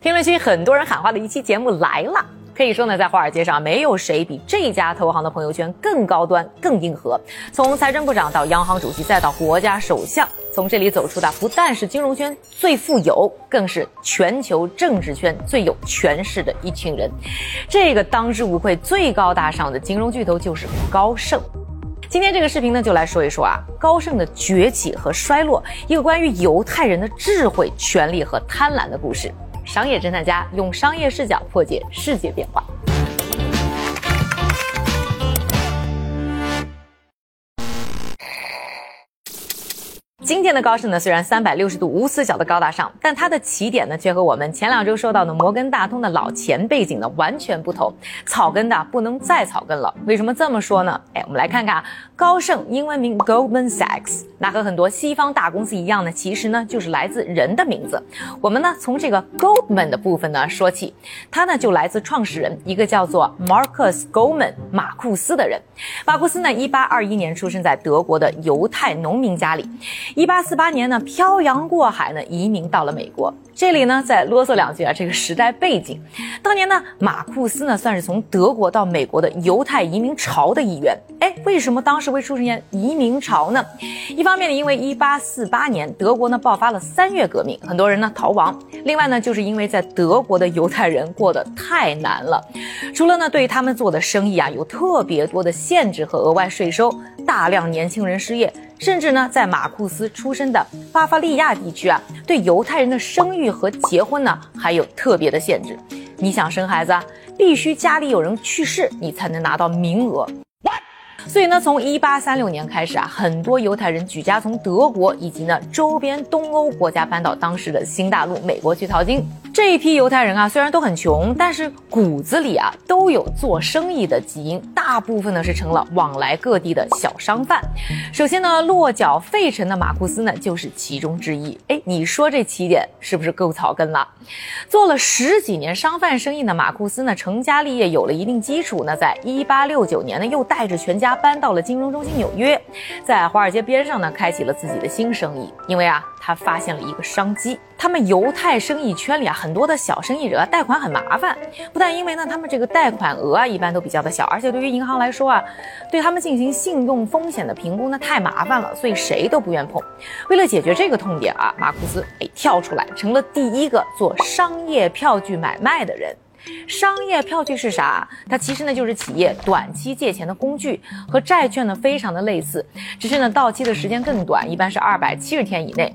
评论区很多人喊话的一期节目来了，可以说呢，在华尔街上没有谁比这家投行的朋友圈更高端、更硬核。从财政部长到央行主席，再到国家首相，从这里走出的不但是金融圈最富有，更是全球政治圈最有权势的一群人。这个当之无愧最高大上的金融巨头就是高盛。今天这个视频呢，就来说一说啊，高盛的崛起和衰落，一个关于犹太人的智慧、权力和贪婪的故事。商业侦探家用商业视角破解世界变化。今天的高盛呢，虽然三百六十度无死角的高大上，但它的起点呢，却和我们前两周说到的摩根大通的老钱背景呢完全不同。草根的不能再草根了。为什么这么说呢？哎，我们来看看啊高盛英文名 Goldman Sachs，那和很多西方大公司一样呢，其实呢就是来自人的名字。我们呢从这个 Goldman 的部分呢说起，它呢就来自创始人一个叫做 Marcus Goldman 马库斯的人。马库斯呢，一八二一年出生在德国的犹太农民家里。一八四八年呢，漂洋过海呢，移民到了美国。这里呢，再啰嗦两句啊，这个时代背景。当年呢，马库斯呢，算是从德国到美国的犹太移民潮的一员。哎，为什么当时会出现移民潮呢？一方面呢，因为一八四八年德国呢爆发了三月革命，很多人呢逃亡；另外呢，就是因为在德国的犹太人过得太难了，除了呢对他们做的生意啊有特别多的限制和额外税收，大量年轻人失业。甚至呢，在马库斯出生的巴伐利亚地区啊，对犹太人的生育和结婚呢，还有特别的限制。你想生孩子，啊必须家里有人去世，你才能拿到名额。所以呢，从一八三六年开始啊，很多犹太人举家从德国以及呢周边东欧国家搬到当时的新大陆美国去淘金。这一批犹太人啊，虽然都很穷，但是骨子里啊都有做生意的基因，大部分呢是成了往来各地的小商贩。首先呢，落脚费城的马库斯呢就是其中之一。哎，你说这起点是不是够草根了？做了十几年商贩生意的马库斯呢，成家立业有了一定基础呢，在一八六九年呢，又带着全家搬到了金融中心纽约，在华尔街边上呢，开启了自己的新生意。因为啊，他发现了一个商机。他们犹太生意圈里啊，很多的小生意者贷款很麻烦，不但因为呢，他们这个贷款额啊一般都比较的小，而且对于银行来说啊，对他们进行信用风险的评估呢太麻烦了，所以谁都不愿碰。为了解决这个痛点啊，马库斯哎跳出来，成了第一个做商业票据买卖的人。商业票据是啥？它其实呢就是企业短期借钱的工具，和债券呢非常的类似，只是呢到期的时间更短，一般是二百七十天以内。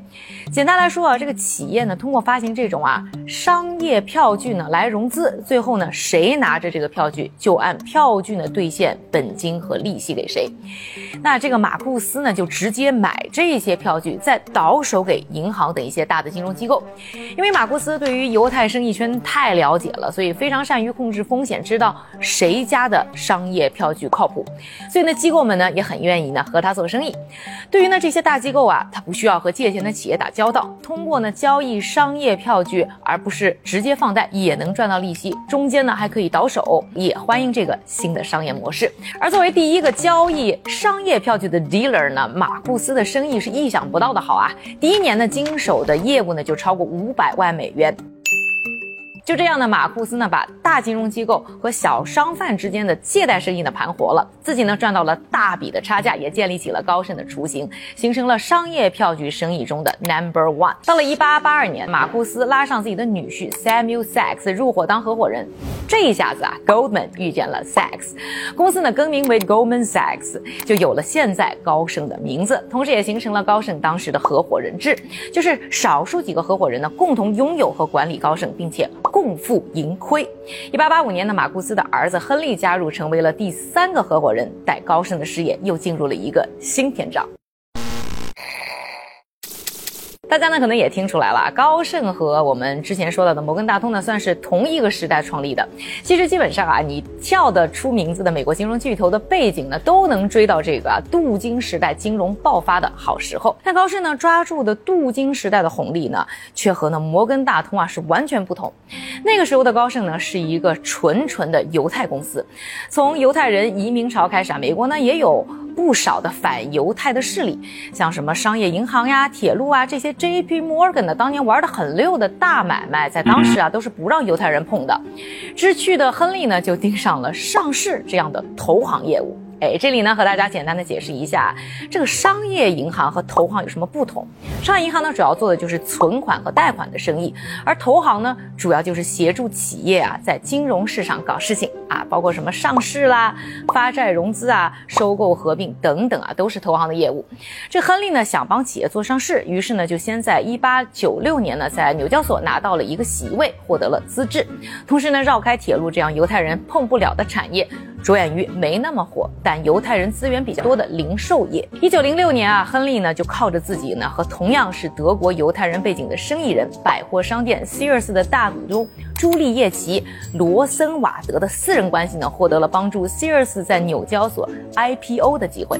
简单来说啊，这个企业呢通过发行这种啊商业票据呢来融资，最后呢谁拿着这个票据就按票据呢兑现本金和利息给谁。那这个马库斯呢就直接买这些票据，再倒手给银行等一些大的金融机构。因为马库斯对于犹太生意圈太了解了，所以。非常善于控制风险，知道谁家的商业票据靠谱，所以呢，机构们呢也很愿意呢和他做生意。对于呢这些大机构啊，他不需要和借钱的企业打交道，通过呢交易商业票据，而不是直接放贷，也能赚到利息。中间呢还可以倒手，也欢迎这个新的商业模式。而作为第一个交易商业票据的 dealer 呢，马库斯的生意是意想不到的好啊！第一年呢经手的业务呢就超过五百万美元。就这样呢，马库斯呢把大金融机构和小商贩之间的借贷生意呢盘活了，自己呢赚到了大笔的差价，也建立起了高盛的雏形，形成了商业票据生意中的 number one。到了一八八二年，马库斯拉上自己的女婿 Samuel Sachs 入伙当合伙人，这一下子啊，Goldman 遇见了 Sachs，公司呢更名为 Goldman Sachs，就有了现在高盛的名字，同时也形成了高盛当时的合伙人制，就是少数几个合伙人呢共同拥有和管理高盛，并且。共负盈亏。一八八五年的马库斯的儿子亨利加入，成为了第三个合伙人，带高盛的事业又进入了一个新篇章。大家呢可能也听出来了，高盛和我们之前说到的摩根大通呢算是同一个时代创立的。其实基本上啊，你叫得出名字的美国金融巨头的背景呢，都能追到这个啊镀金时代金融爆发的好时候。但高盛呢抓住的镀金时代的红利呢，却和呢摩根大通啊是完全不同。那个时候的高盛呢是一个纯纯的犹太公司，从犹太人移民潮开始啊，美国呢也有。不少的反犹太的势力，像什么商业银行呀、铁路啊这些 J.P. Morgan 的当年玩的很溜的大买卖，在当时啊都是不让犹太人碰的。知趣的亨利呢就盯上了上市这样的投行业务。哎，这里呢和大家简单的解释一下，这个商业银行和投行有什么不同？商业银行呢主要做的就是存款和贷款的生意，而投行呢主要就是协助企业啊在金融市场搞事情啊，包括什么上市啦、发债融资啊、收购合并等等啊，都是投行的业务。这亨利呢想帮企业做上市，于是呢就先在一八九六年呢在纽交所拿到了一个席位，获得了资质，同时呢绕开铁路这样犹太人碰不了的产业。着眼于没那么火，但犹太人资源比较多的零售业。一九零六年啊，亨利呢就靠着自己呢和同样是德国犹太人背景的生意人，百货商店 Sears 的大股东。朱丽叶奇罗森瓦德的私人关系呢，获得了帮助 Sears 在纽交所 IPO 的机会。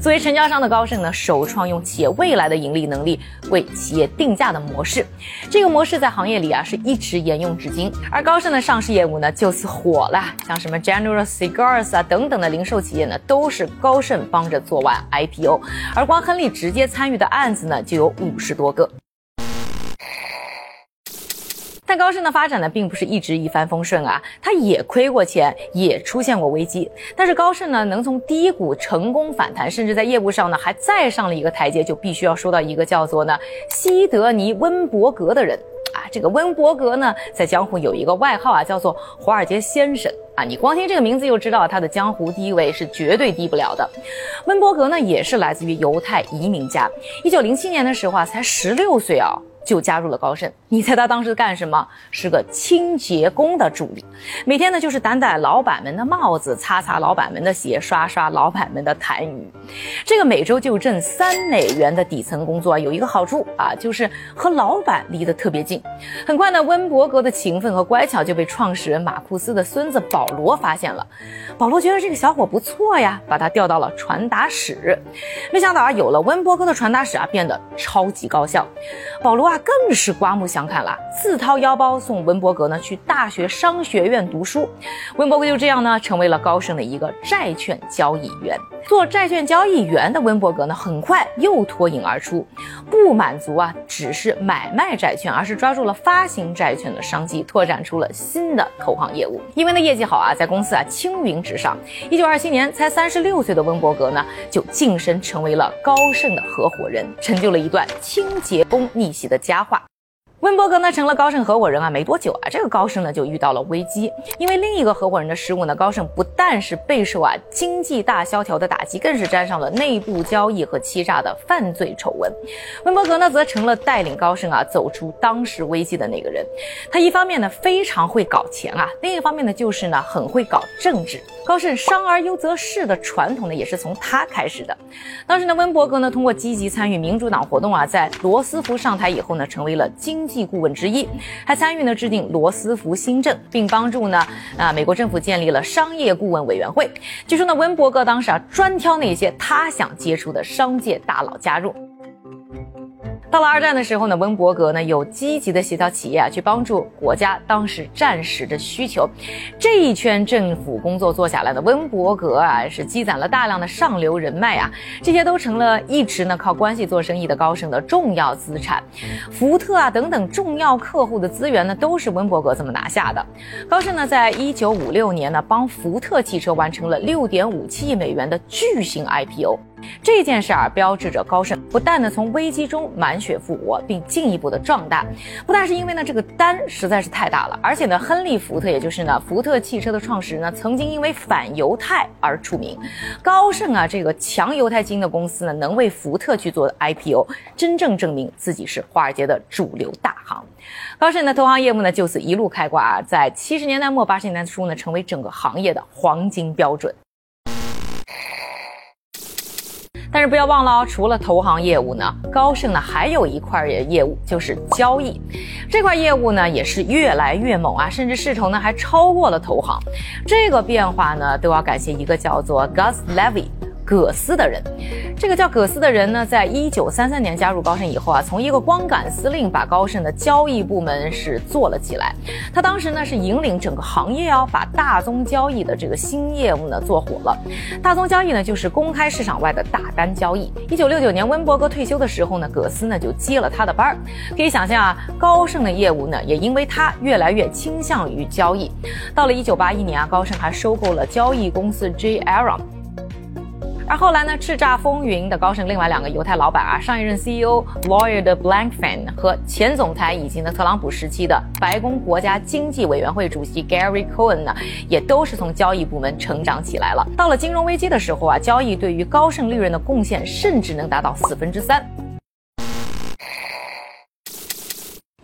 作为成交商的高盛呢，首创用企业未来的盈利能力为企业定价的模式。这个模式在行业里啊是一直沿用至今。而高盛的上市业务呢就此火了，像什么 General Cigars 啊等等的零售企业呢，都是高盛帮着做完 IPO。而光亨利直接参与的案子呢，就有五十多个。但高盛的发展呢，并不是一直一帆风顺啊，它也亏过钱，也出现过危机。但是高盛呢，能从低谷成功反弹，甚至在业务上呢，还再上了一个台阶，就必须要说到一个叫做呢西德尼温伯格的人啊。这个温伯格呢，在江湖有一个外号啊，叫做华尔街先生啊。你光听这个名字就知道他的江湖地位是绝对低不了的。温伯格呢，也是来自于犹太移民家。一九零七年的时候啊，才十六岁啊。就加入了高盛。你猜他当时干什么？是个清洁工的助理，每天呢就是掸掸老板们的帽子，擦擦老板们的鞋，刷刷老板们的痰盂。这个每周就挣三美元的底层工作啊，有一个好处啊，就是和老板离得特别近。很快呢，温伯格的勤奋和乖巧就被创始人马库斯的孙子保罗发现了。保罗觉得这个小伙不错呀，把他调到了传达室。没想到啊，有了温伯格的传达室啊，变得超级高效。保罗啊。他更是刮目相看了，自掏腰包送文伯格呢去大学商学院读书。文伯格就这样呢成为了高盛的一个债券交易员。做债券交易员的温伯格呢，很快又脱颖而出，不满足啊，只是买卖债券，而是抓住了发行债券的商机，拓展出了新的投行业务。因为呢业绩好啊，在公司啊青云直上。一九二七年，才三十六岁的温伯格呢，就晋升成为了高盛的合伙人，成就了一段清洁工逆袭的佳话。温伯格呢成了高盛合伙人啊，没多久啊，这个高盛呢就遇到了危机，因为另一个合伙人的失误呢，高盛不但是备受啊经济大萧条的打击，更是沾上了内部交易和欺诈的犯罪丑闻。温伯格呢则成了带领高盛啊走出当时危机的那个人。他一方面呢非常会搞钱啊，另一方面呢就是呢很会搞政治。高盛商而优则仕的传统呢也是从他开始的。当时呢温伯格呢通过积极参与民主党活动啊，在罗斯福上台以后呢成为了经济。济顾问之一，还参与呢制定罗斯福新政，并帮助呢啊美国政府建立了商业顾问委员会。据说呢温伯格当时啊专挑那些他想接触的商界大佬加入。到了二战的时候呢，温伯格呢有积极的协调企业啊，去帮助国家当时战时的需求。这一圈政府工作做下来的温伯格啊，是积攒了大量的上流人脉啊，这些都成了一直呢靠关系做生意的高盛的重要资产。福特啊等等重要客户的资源呢，都是温伯格这么拿下的。高盛呢，在一九五六年呢，帮福特汽车完成了六点五七亿美元的巨型 IPO。这件事儿标志着高盛不但呢从危机中满血复活，并进一步的壮大。不但是因为呢这个单实在是太大了，而且呢亨利·福特，也就是呢福特汽车的创始人呢，曾经因为反犹太而出名。高盛啊这个强犹太基因的公司呢，能为福特去做 IPO，真正证明自己是华尔街的主流大行。高盛的投行业务呢就此一路开挂啊，在七十年代末八十年代初呢，成为整个行业的黄金标准。但是不要忘了哦，除了投行业务呢，高盛呢还有一块儿业务就是交易，这块业务呢也是越来越猛啊，甚至势头呢还超过了投行。这个变化呢都要感谢一个叫做 Gus Levy。葛斯的人。这个叫葛斯的人呢，在一九三三年加入高盛以后啊，从一个光杆司令把高盛的交易部门是做了起来。他当时呢是引领整个行业啊，把大宗交易的这个新业务呢做火了。大宗交易呢就是公开市场外的大单交易。一九六九年温伯格退休的时候呢，葛斯呢就接了他的班儿。可以想象啊，高盛的业务呢也因为他越来越倾向于交易。到了一九八一年啊，高盛还收购了交易公司 J. Aron。而后来呢，叱咤风云的高盛另外两个犹太老板啊，上一任 CEO lawyer 的 Blankfein 和前总裁以及呢特朗普时期的白宫国家经济委员会主席 Gary Cohen 呢，也都是从交易部门成长起来了。到了金融危机的时候啊，交易对于高盛利润的贡献甚至能达到四分之三。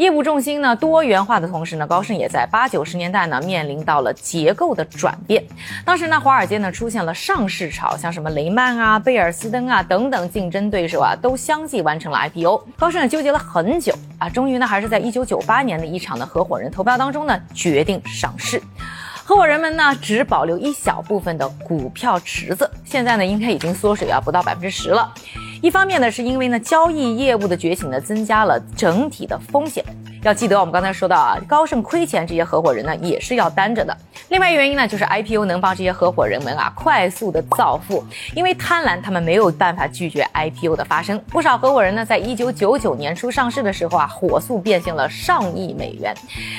业务重心呢多元化的同时呢，高盛也在八九十年代呢面临到了结构的转变。当时呢，华尔街呢出现了上市潮，像什么雷曼啊、贝尔斯登啊等等竞争对手啊，都相继完成了 IPO。高盛纠结了很久啊，终于呢还是在一九九八年的一场的合伙人投票当中呢决定上市。合伙人们呢只保留一小部分的股票池子，现在呢应该已经缩水啊不到百分之十了。一方面呢，是因为呢交易业务的觉醒呢，增加了整体的风险。要记得我们刚才说到啊，高盛亏钱，这些合伙人呢也是要担着的。另外原因呢，就是 IPO 能帮这些合伙人们啊快速的造富，因为贪婪，他们没有办法拒绝 IPO 的发生。不少合伙人呢，在一九九九年初上市的时候啊，火速变现了上亿美元。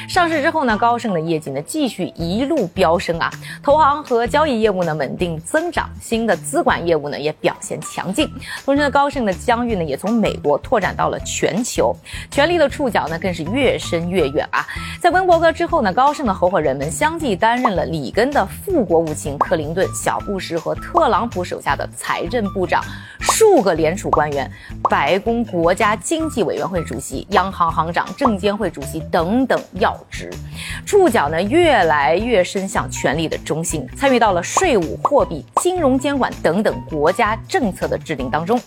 上市之后呢，高盛的业绩呢继续一路飙升啊，投行和交易业务呢稳定增长，新的资管业务呢也表现强劲。同时呢，高盛的疆域呢也从美国拓展到了全球，权力的触角呢更是。越伸越远啊！在温伯格之后呢，高盛的合伙人们相继担任了里根的副国务卿、克林顿、小布什和特朗普手下的财政部长、数个联储官员、白宫国家经济委员会主席、央行行长、证监会主席等等要职，触角呢越来越伸向权力的中心，参与到了税务、货币、金融监管等等国家政策的制定当中。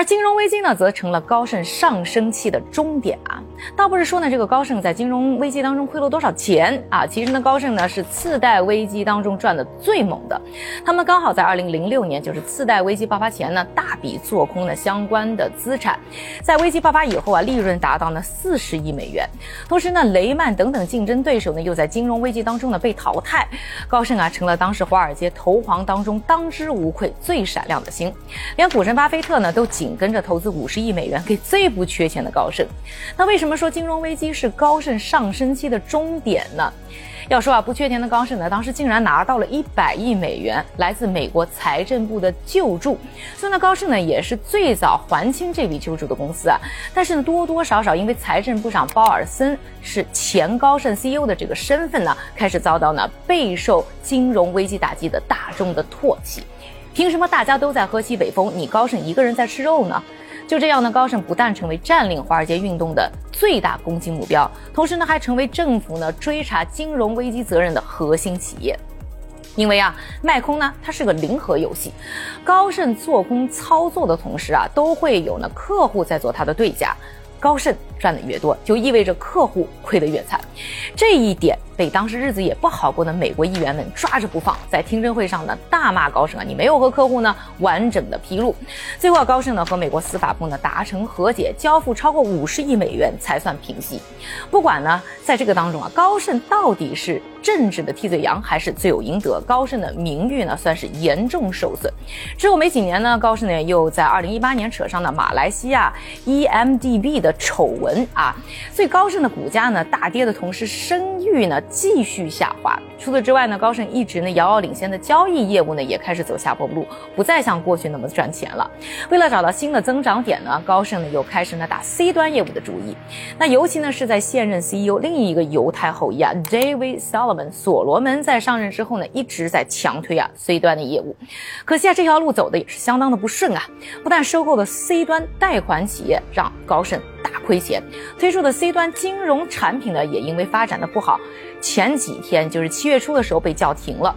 而金融危机呢，则成了高盛上升期的终点啊！倒不是说呢，这个高盛在金融危机当中亏了多少钱啊，其实呢，高盛呢是次贷危机当中赚的最猛的。他们刚好在二零零六年，就是次贷危机爆发前呢，大笔做空了相关的资产，在危机爆发以后啊，利润达到了四十亿美元。同时呢，雷曼等等竞争对手呢，又在金融危机当中呢被淘汰，高盛啊成了当时华尔街投行当中当之无愧最闪亮的星，连股神巴菲特呢都紧。跟着投资五十亿美元给最不缺钱的高盛，那为什么说金融危机是高盛上升期的终点呢？要说啊，不缺钱的高盛呢，当时竟然拿到了一百亿美元来自美国财政部的救助，所以呢，高盛呢也是最早还清这笔救助的公司啊。但是呢，多多少少因为财政部长鲍尔森是前高盛 CEO 的这个身份呢，开始遭到呢备受金融危机打击的大众的唾弃。凭什么大家都在喝西北风，你高盛一个人在吃肉呢？就这样呢，高盛不但成为占领华尔街运动的最大攻击目标，同时呢，还成为政府呢追查金融危机责任的核心企业。因为啊，卖空呢，它是个零和游戏，高盛做空操作的同时啊，都会有呢客户在做它的对价。高盛赚的越多，就意味着客户亏得越惨。这一点被当时日子也不好过的美国议员们抓着不放，在听证会上呢大骂高盛啊，你没有和客户呢完整的披露。最后高盛呢和美国司法部呢达成和解，交付超过五十亿美元才算平息。不管呢在这个当中啊，高盛到底是。政治的替罪羊还是罪有应得，高盛的名誉呢算是严重受损。之后没几年呢，高盛呢又在二零一八年扯上了马来西亚 EMDB 的丑闻啊，所以高盛的股价呢大跌的同时，声誉呢继续下滑。除此之外呢，高盛一直呢遥遥领先的交易业务呢也开始走下坡路，不再像过去那么赚钱了。为了找到新的增长点呢，高盛呢又开始呢打 C 端业务的主意。那尤其呢是在现任 CEO 另一个犹太后裔啊 David Solomon。所罗门在上任之后呢，一直在强推啊 C 端的业务，可惜啊这条路走的也是相当的不顺啊，不但收购了 C 端贷款企业，让高盛大亏钱，推出的 C 端金融产品呢也因为发展的不好，前几天就是七月初的时候被叫停了。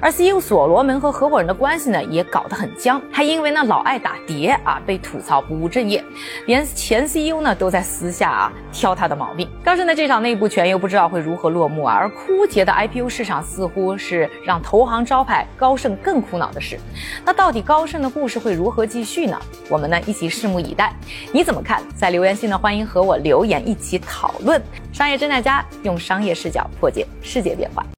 而 CEO 所罗门和合伙人的关系呢也搞得很僵，还因为呢老爱打碟啊被吐槽不务正业，连前 CEO 呢都在私下啊挑他的毛病。高盛的这场内部权又不知道会如何落幕啊，而枯竭的 IPO 市场似乎是让投行招牌高盛更苦恼的事。那到底高盛的故事会如何继续呢？我们呢一起拭目以待。你怎么看？在留言区呢欢迎和我留言一起讨论。商业侦探家用商业视角破解世界变化。